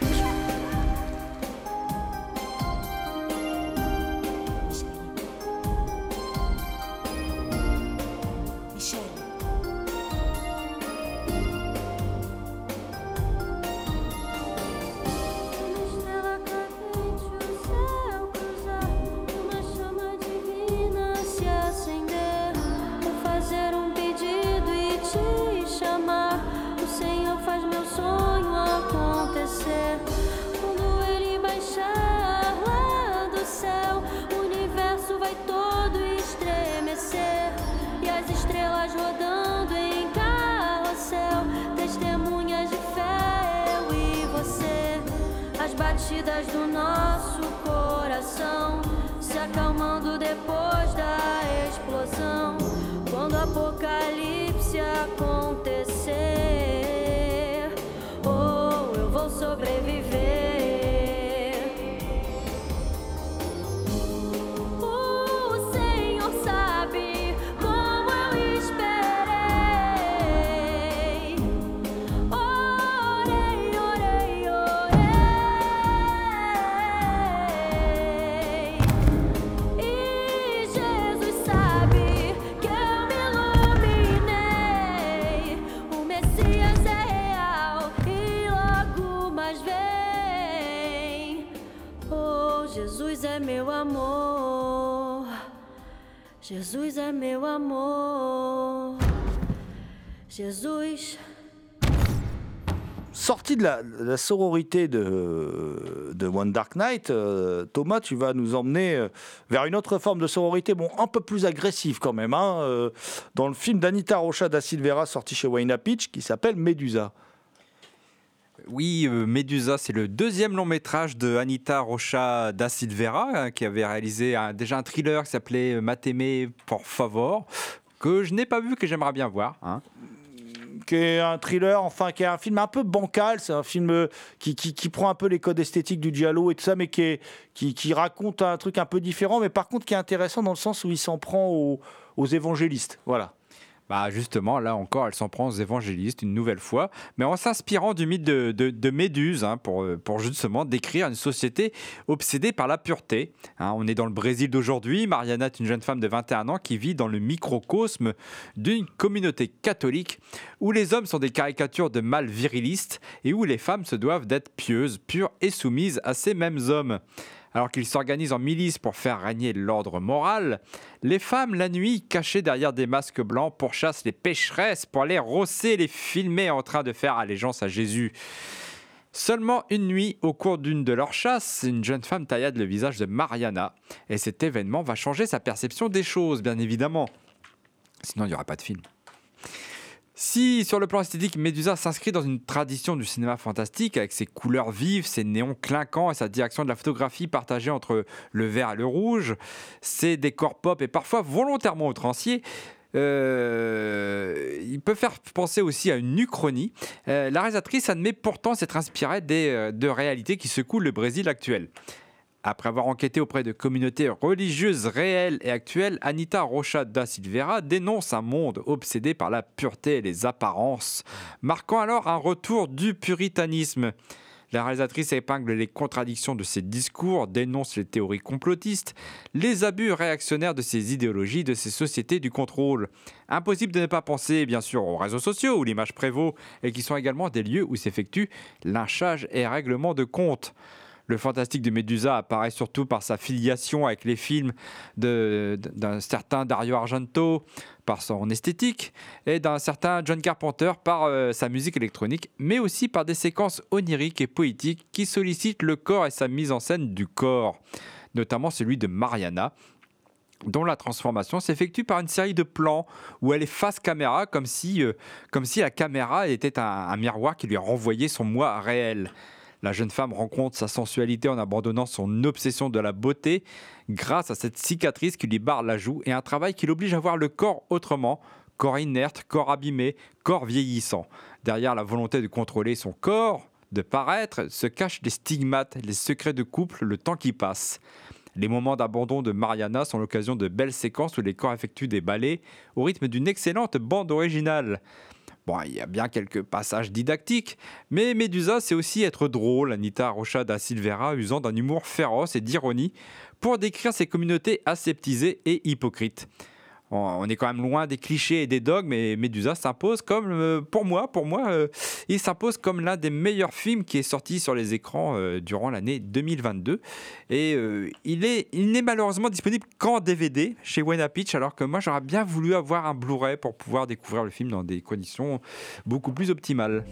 Jesus é meu amor. Jesus. Sorti de la, sororité de, de One Dark Knight, euh, Thomas, tu vas nous emmener euh, vers une autre forme de sororité, bon, un peu plus agressive quand même, hein, euh, dans le film d'Anita Rocha da Silveira sorti chez Wayne Pitch qui s'appelle Medusa. Oui, euh, Medusa, c'est le deuxième long métrage de Anita Rocha da Silveira, hein, qui avait réalisé déjà un thriller qui s'appelait euh, Mateme por favor, que je n'ai pas vu, que j'aimerais bien voir. hein. qui est un thriller, enfin qui est un film un peu bancal, c'est un film euh, qui, qui, prend un peu les codes esthétiques du giallo et tout ça, mais qui, qui, qui raconte un truc un peu différent, mais par contre qui est intéressant dans le sens où il s'en prend aux, aux évangélistes. Voilà. Bah justement, là encore, elle s'en prend aux évangélistes une nouvelle fois, mais en s'inspirant du mythe de, Méduse, hein, pour, euh, pour justement décrire une société obsédée par la pureté. hein. on est dans le Brésil d'aujourd'hui, Mariana est une jeune femme de 21 ans qui vit dans le microcosme d'une communauté catholique où les hommes sont des caricatures de mâles virilistes et où les femmes se doivent d'être pieuses, pures et soumises à ces mêmes hommes. Alors qu'ils s'organisent en milice pour faire régner l'ordre moral, les femmes, la nuit, cachées derrière des masques blancs, pourchassent les pécheresses pour aller rosser les filmer en train de faire allégeance à Jésus. Seulement une nuit, au cours d'une de leurs chasses, une jeune femme taillade le visage de Mariana. Et cet événement va changer sa perception des choses, bien évidemment. Sinon, il n'y aura pas de film. Si, sur le plan esthétique, Medusa s'inscrit dans une tradition du cinéma fantastique avec ses couleurs vives, ses néons clinquants et sa direction de la photographie partagée entre le vert et le rouge, ses décors pop et parfois volontairement outranciers, euh, il peut faire penser aussi à une uchronie. Euh, la réalisatrice admet pourtant s'être inspirée des, euh, de réalités qui secouent le Brésil actuel. Après avoir enquêté auprès de communautés religieuses réelles et actuelles, Anita Rocha da Silveira dénonce un monde obsédé par la pureté et les apparences, marquant alors un retour du puritanisme. La réalisatrice épingle les contradictions de ses discours, dénonce les théories complotistes, les abus réactionnaires de ces idéologies, de ces sociétés du contrôle. Impossible de ne pas penser, bien sûr, aux réseaux sociaux où l'image prévaut et qui sont également des lieux où s'effectuent lynchage et règlement de compte. Le fantastique de Medusa apparaît surtout par sa filiation avec les films d'un certain Dario Argento, par son esthétique, et d'un certain John Carpenter par euh, sa musique électronique, mais aussi par des séquences oniriques et poétiques qui sollicitent le corps et sa mise en scène du corps, notamment celui de Mariana. dont la transformation s'effectue par une série de plans où elle est face caméra, comme si, euh, comme si la caméra était un, un miroir qui lui renvoyait son moi réel. La jeune femme rencontre sa sensualité en abandonnant son obsession de la beauté grâce à cette cicatrice qui lui barre la joue et un travail qui l'oblige à voir le corps autrement, corps inerte, corps abîmé, corps vieillissant. Derrière la volonté de contrôler son corps, de paraître, se cachent les stigmates, les secrets de couple, le temps qui passe. Les moments d'abandon de Mariana sont l'occasion de belles séquences où les corps effectuent des ballets au rythme d'une excellente bande originale. Bon, il y a bien quelques passages didactiques, mais Medusa, c'est aussi être drôle. Anita Rocha da Silveira usant d'un humour féroce et d'ironie pour décrire ces communautés aseptisées et hypocrites. On est quand même loin des clichés et des dogmes, mais Medusa s'impose comme, euh, pour moi, pour moi, euh, il s'impose comme l'un des meilleurs films qui est sorti sur les écrans euh, durant l'année 2022. Et il est, il n'est malheureusement disponible qu'en DVD chez Wena Pitch, alors que moi j'aurais bien voulu avoir un Blu-ray pour pouvoir découvrir le film dans des conditions beaucoup plus optimales.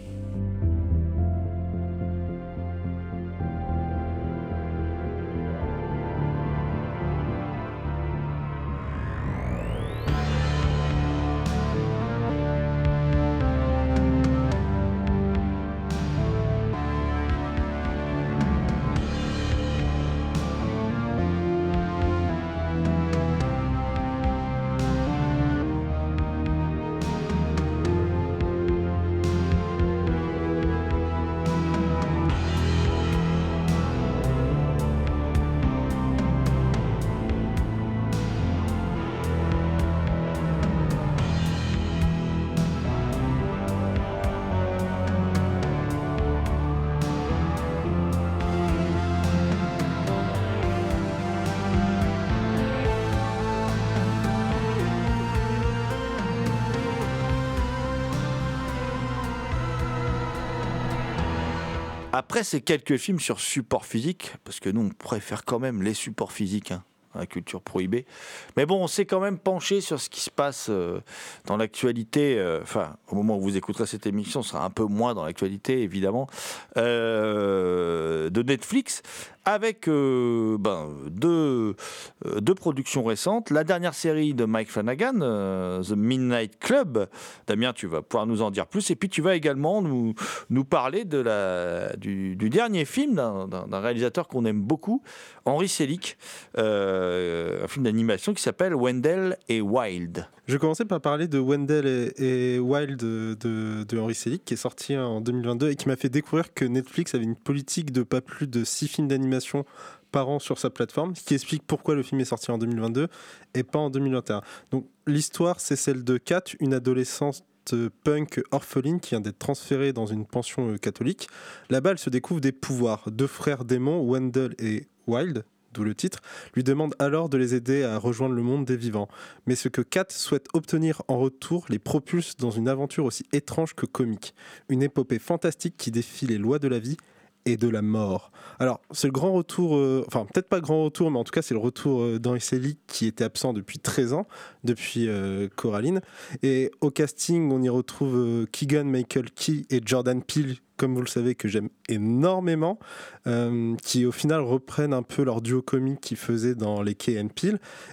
Après ces quelques films sur support physique, parce que nous on préfère quand même les supports physiques, hein, la culture prohibée. Mais bon, on s'est quand même penché sur ce qui se passe euh, dans l'actualité. euh, Enfin, au moment où vous écouterez cette émission, sera un peu moins dans l'actualité, évidemment, euh, de Netflix, avec euh, ben, deux, euh, deux productions récentes. La dernière série de Mike Flanagan, euh, The Midnight Club. Damien, tu vas pouvoir nous en dire plus. Et puis, tu vas également nous, nous parler de la, du, dernier film d'un- réalisateur qu'on aime beaucoup, Henry Selick, un film d'animation qui s'appelle Wendell et Wild. Je commencer par parler de Wendell et, et Wild de, de, Henry Selick, qui est sorti en 2022 et qui m'a fait découvrir que Netflix avait une politique de pas plus de 6 films d'animation par an sur sa plateforme, ce qui explique pourquoi le film est sorti en 2022 et pas en 2021. Donc l'histoire, c'est celle de Kat, une adolescente punk orpheline qui vient d'être transférée dans une pension euh, catholique. Là-bas, elle se découvre des pouvoirs. Deux frères démons, Wendell et Wild, d'où le titre, lui demandent alors de les aider à rejoindre le monde des vivants. Mais ce que Kat souhaite obtenir en retour les propulse dans une aventure aussi étrange que comique. Une épopée fantastique qui défie les lois de la vie et de la mort. Alors, c'est le grand retour, euh, enfin, peut-être pas grand retour, mais en tout cas, c'est le retour euh, qui était absent depuis 13 ans, depuis euh, Coraline. Et au casting, on y retrouve euh, Keegan Michael Key et Jordan Peele, comme vous le savez, que j'aime énormément, euh, qui au final reprennent un peu leur duo comique qu'ils faisaient dans les Key and.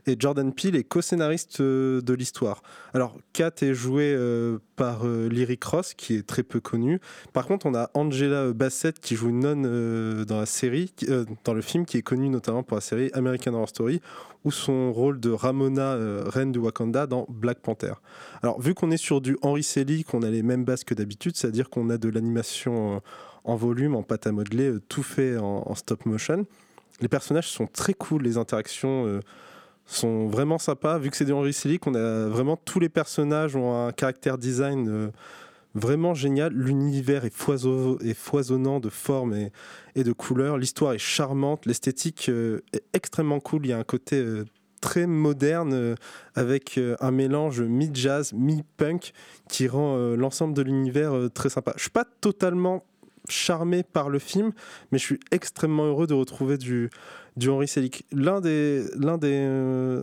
Et Jordan Peele est co-scénariste euh, de l'histoire. Alors, Kat est joué euh, par Lyric Ross, qui est très peu connu. Par contre, on a Angela Bassett qui joue une nonne dans la série, dans le film, qui est connue notamment pour la série American Horror Story, ou son rôle de Ramona, euh, reine du Wakanda, dans Black Panther. Alors, vu qu'on est sur du Henry Selick, on a les mêmes bases que d'habitude, c'est-à-dire qu'on a de l'animation euh, en volume, en pâte à modeler, euh, tout fait en, stop motion. Les personnages sont très cool, les interactions sont vraiment sympas. Vu que c'est du Henry Selick, on a vraiment tous les personnages ont un caractère design vraiment génial. L'univers est, foisonnant de formes et, de couleurs. L'histoire est charmante. L'esthétique euh, est extrêmement cool. Il y a un côté euh, très moderne euh, avec un mélange mi-jazz, mi-punk qui rend l'ensemble de l'univers très sympa. Je suis pas totalement charmé par le film, mais je suis extrêmement heureux de retrouver du, du Henry Selick. L'un des, l'un des,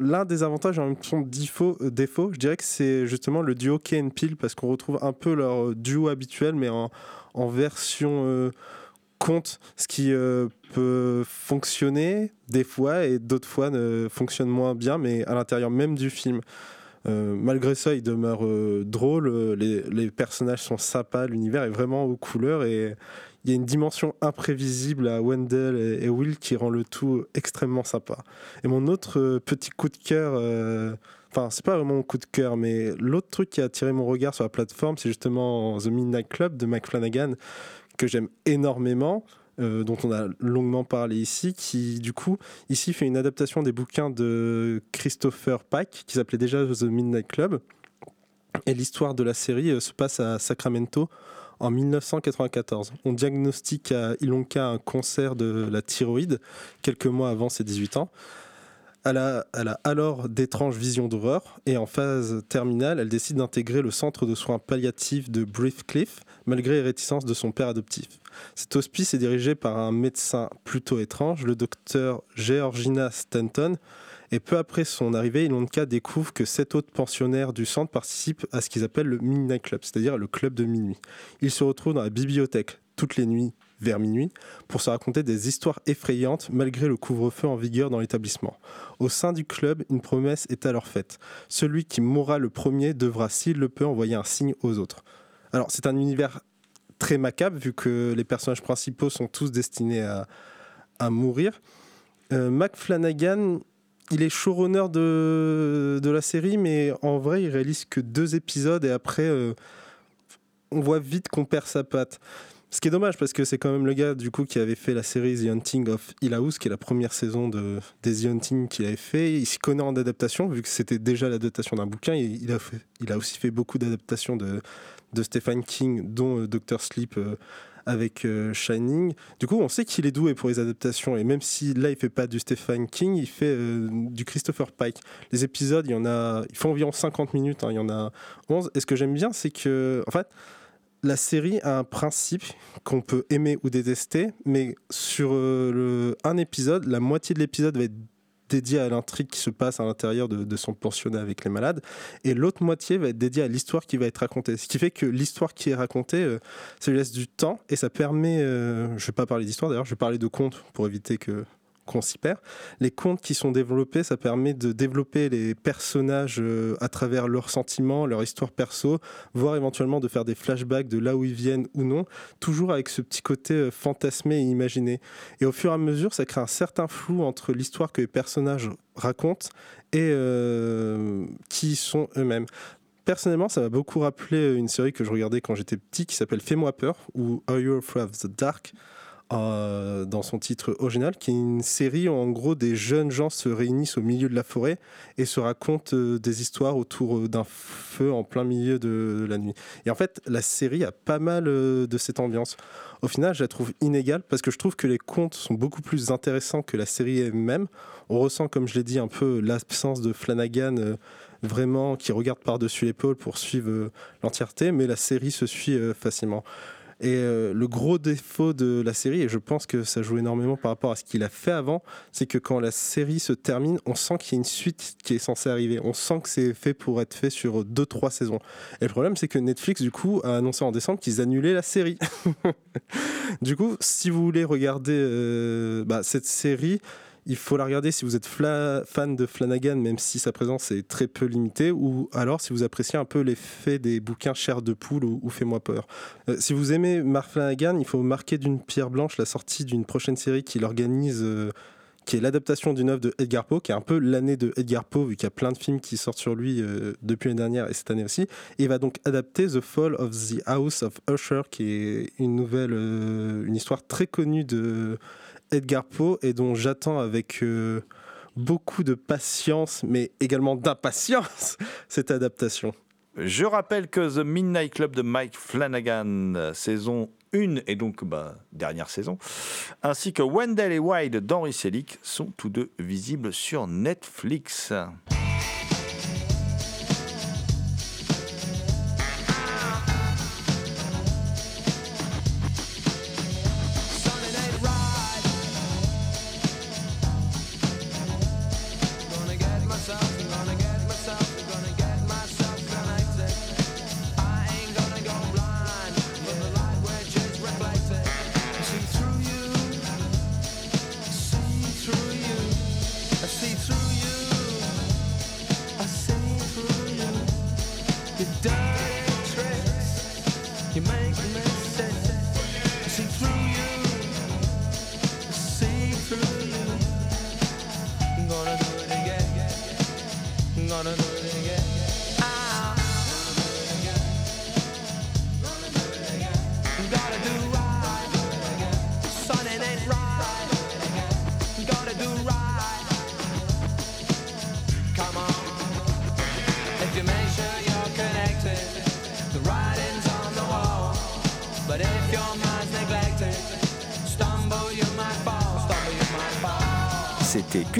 l'un des avantages en même temps défaut, euh, défaut, je dirais que c'est justement le duo Key and Peele parce qu'on retrouve un peu leur euh, duo habituel, mais en, version euh, conte ce qui peut fonctionner des fois et d'autres fois ne fonctionne moins bien, mais à l'intérieur même du film. Malgré ça, il demeure drôle, les, les personnages sont sympas, l'univers est vraiment aux couleurs et il y a une dimension imprévisible à Wendell et, Will qui rend le tout extrêmement sympa. Et mon autre euh, petit coup de cœur, euh, enfin c'est pas vraiment mon coup de cœur, mais l'autre truc qui a attiré mon regard sur la plateforme, c'est justement The Midnight Club de Mike Flanagan que j'aime énormément. euh, dont on a longuement parlé ici, qui du coup ici fait une adaptation des bouquins de Christopher Pike qui s'appelait déjà The Midnight Club. Et l'histoire de la série se passe à Sacramento en 1994. On diagnostique à Ilonka un cancer de la thyroïde quelques mois avant ses 18 ans. Elle a, alors d'étranges visions d'horreur et en phase terminale, elle décide d'intégrer le centre de soins palliatifs de Briefcliff malgré les réticences de son père adoptif. Cet hospice est dirigé par un médecin plutôt étrange, le docteur Georgina Stanton, et peu après son arrivée, Ilonka découvre que sept autres pensionnaires du centre participent à ce qu'ils appellent le Midnight Club, c'est-à-dire le club de minuit. Ils se retrouvent dans la bibliothèque toutes les nuits vers minuit pour se raconter des histoires effrayantes malgré le couvre-feu en vigueur dans l'établissement. Au sein du club, une promesse est alors faite. Celui qui mourra le premier devra, s'il le peut, envoyer un signe aux autres. Alors c'est un univers très macabre vu que les personnages principaux sont tous destinés à, mourir. Euh, Mac Flanagan, il est showrunner de, la série, mais en vrai, il réalise que deux épisodes et après, euh, on voit vite qu'on perd sa patte. Ce qui est dommage parce que c'est quand même le gars du coup qui avait fait la série The Hunting of Hill House, qui est la première saison de, des The Hunting qu'il avait fait. Il s'y connaît en adaptation, vu que c'était déjà l'adaptation d'un bouquin. Il, il a aussi fait beaucoup d'adaptations de, de Stephen King, dont euh, Doctor Sleep euh, avec euh, Shining. Du coup, on sait qu'il est doué pour les adaptations. Et même si là, il fait pas du Stephen King, il fait euh, du Christopher Pike. Les épisodes, il y en a, il faut environ 50 minutes. hein, il y en a 11. Et ce que j'aime bien, c'est que, en fait, la série a un principe qu'on peut aimer ou détester, mais sur euh, un épisode, la moitié de l'épisode va être dédiée à l'intrigue qui se passe à l'intérieur de, son pensionnat avec les malades, et l'autre moitié va être dédiée à l'histoire qui va être racontée. Ce qui fait que l'histoire qui est racontée, euh, ça lui laisse du temps et ça permet, euh, je vais pas parler d'histoire d'ailleurs, je vais parler de contes pour éviter que qu'on s'y perd. Les contes qui sont développés, ça permet de développer les personnages euh, à travers leurs sentiments, leur histoire perso, voire éventuellement de faire des flashbacks de là où ils viennent ou non, toujours avec ce petit côté euh, fantasmé et imaginé. Et au fur et à mesure, ça crée un certain flou entre l'histoire que les personnages racontent et euh, qui sont eux-mêmes. Personnellement, ça m'a beaucoup rappelé une série que je regardais quand j'étais petit qui s'appelle Fais-moi peur ou Are You Afraid of the Dark? Euh, dans son titre original, qui est une série où en gros des jeunes gens se réunissent au milieu de la forêt et se racontent euh, des histoires autour euh, d'un feu en plein milieu de la nuit. Et en fait, la série a pas mal de cette ambiance. Au final, je la trouve inégale parce que je trouve que les contes sont beaucoup plus intéressants que la série elle-même. On ressent, comme je l'ai dit, un peu l'absence de Flanagan. vraiment qui regarde par-dessus l'épaule pour suivre l'entièreté, mais la série se suit facilement. Et euh, le gros défaut de la série, et je pense que ça joue énormément par rapport à ce qu'il a fait avant, c'est que quand la série se termine, on sent qu'il y a une suite qui est censée arriver. On sent que c'est fait pour être fait sur 2-3 saisons. Et le problème, c'est que Netflix, du coup, a annoncé en décembre qu'ils annulaient la série. du coup, si vous voulez regarder euh, bah, cette série, il faut la regarder si vous êtes fan de Flanagan, même si sa présence est très peu limitée, ou alors si vous appréciez un peu l'effet des bouquins Chair de poule ou, Fais-moi peur. Euh, si vous aimez Mark Flanagan, il faut marquer d'une pierre blanche la sortie d'une prochaine série qu'il organise. euh, qui est l'adaptation d'une œuvre de Edgar Poe, qui est un peu l'année de Edgar Poe, vu qu'il y a plein de films qui sortent sur lui euh, depuis l'année dernière et cette année aussi. Et il va donc adapter The Fall of the House of Usher, qui est une nouvelle, une histoire très connue de Edgar Poe et dont j'attends avec euh, beaucoup de patience, mais également d'impatience, cette adaptation. Je rappelle que The Midnight Club de Mike Flanagan, saison 1 et donc bah, dernière saison, ainsi que Wendell et Wild d'Henry Selick sont tous deux visibles sur Netflix.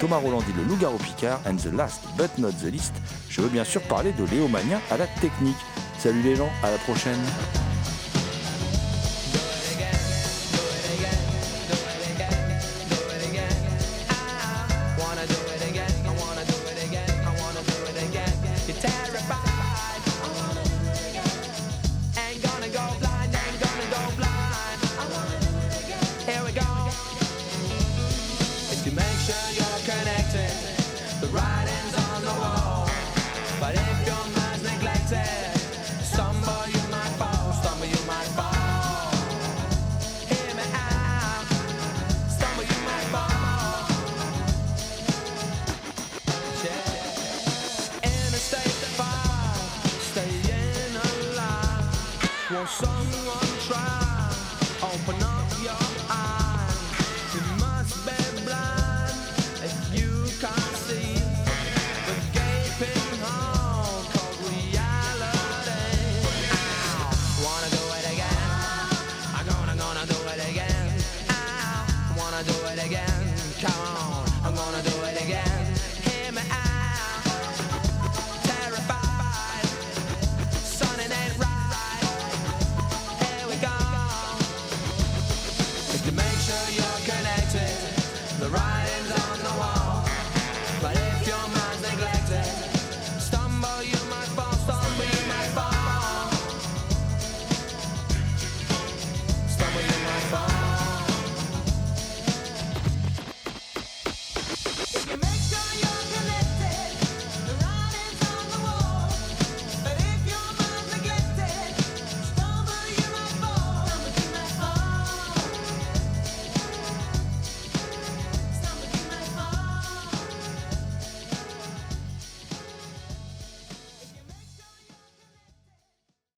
Thomas Roland dit Le Loup-garou Picard, and the last but not the least, je veux bien sûr parler de Léo Magnin à la technique. Salut les gens, à la prochaine.